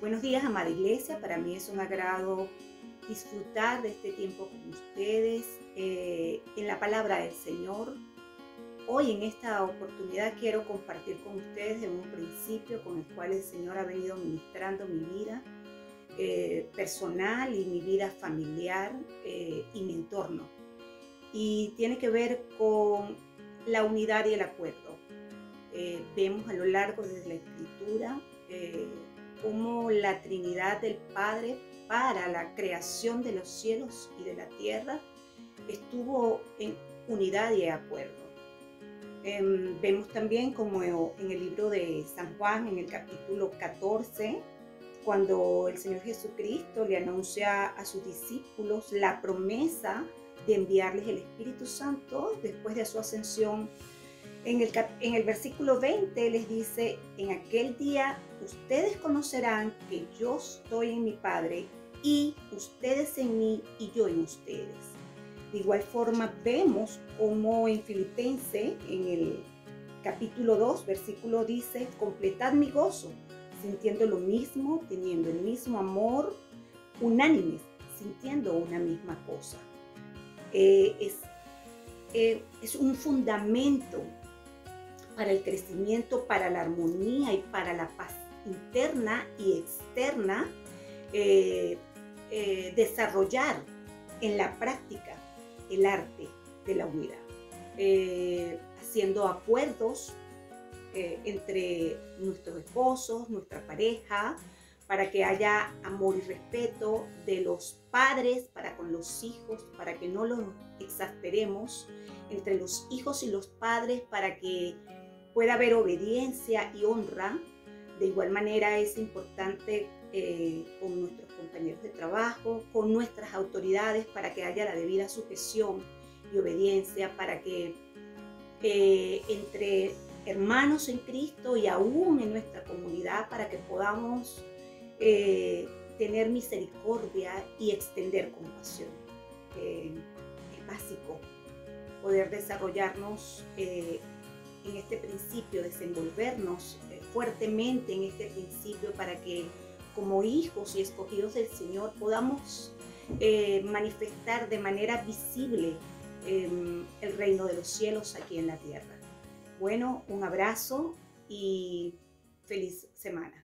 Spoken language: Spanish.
Buenos días, amada iglesia. Para mí es un agrado disfrutar de este tiempo con ustedes eh, en la palabra del Señor. Hoy en esta oportunidad quiero compartir con ustedes de un principio con el cual el Señor ha venido ministrando mi vida eh, personal y mi vida familiar eh, y mi entorno. Y tiene que ver con la unidad y el acuerdo. vemos a lo largo de la escritura como la Trinidad del Padre para la creación de los cielos y de la tierra estuvo en unidad y acuerdo. Em, vemos también como en el libro de San Juan, en el capítulo 14, cuando el Señor Jesucristo le anuncia a sus discípulos la promesa de enviarles el Espíritu Santo después de su ascensión en el, en el versículo 20 les dice, en aquel día ustedes conocerán que yo estoy en mi Padre y ustedes en mí y yo en ustedes. De igual forma vemos como en Filipense, en el capítulo 2, versículo dice, completad mi gozo, sintiendo lo mismo, teniendo el mismo amor, unánimes, sintiendo una misma cosa. Eh, es, eh, es un fundamento para el crecimiento, para la armonía y para la paz interna y externa, eh, eh, desarrollar en la práctica el arte de la unidad, eh, haciendo acuerdos entre nuestros esposos, nuestra pareja, para que haya amor y respeto de los padres para con los hijos, para que no los exasperemos entre los hijos y los padres, para que pueda haber obediencia y honra. De igual manera es importante eh, con nuestros compañeros de trabajo, con nuestras autoridades, para que haya la debida sujeción y obediencia, para que eh, entre hermanos en Cristo y aún en nuestra comunidad, para que podamos eh, tener misericordia y extender compasión. es básico poder desarrollarnos en este principio, desenvolvernos eh, fuertemente en este principio para que como hijos y escogidos del Señor podamos eh, manifestar de manera visible em, el reino de los cielos aquí en la tierra. Bueno, un abrazo y feliz semana.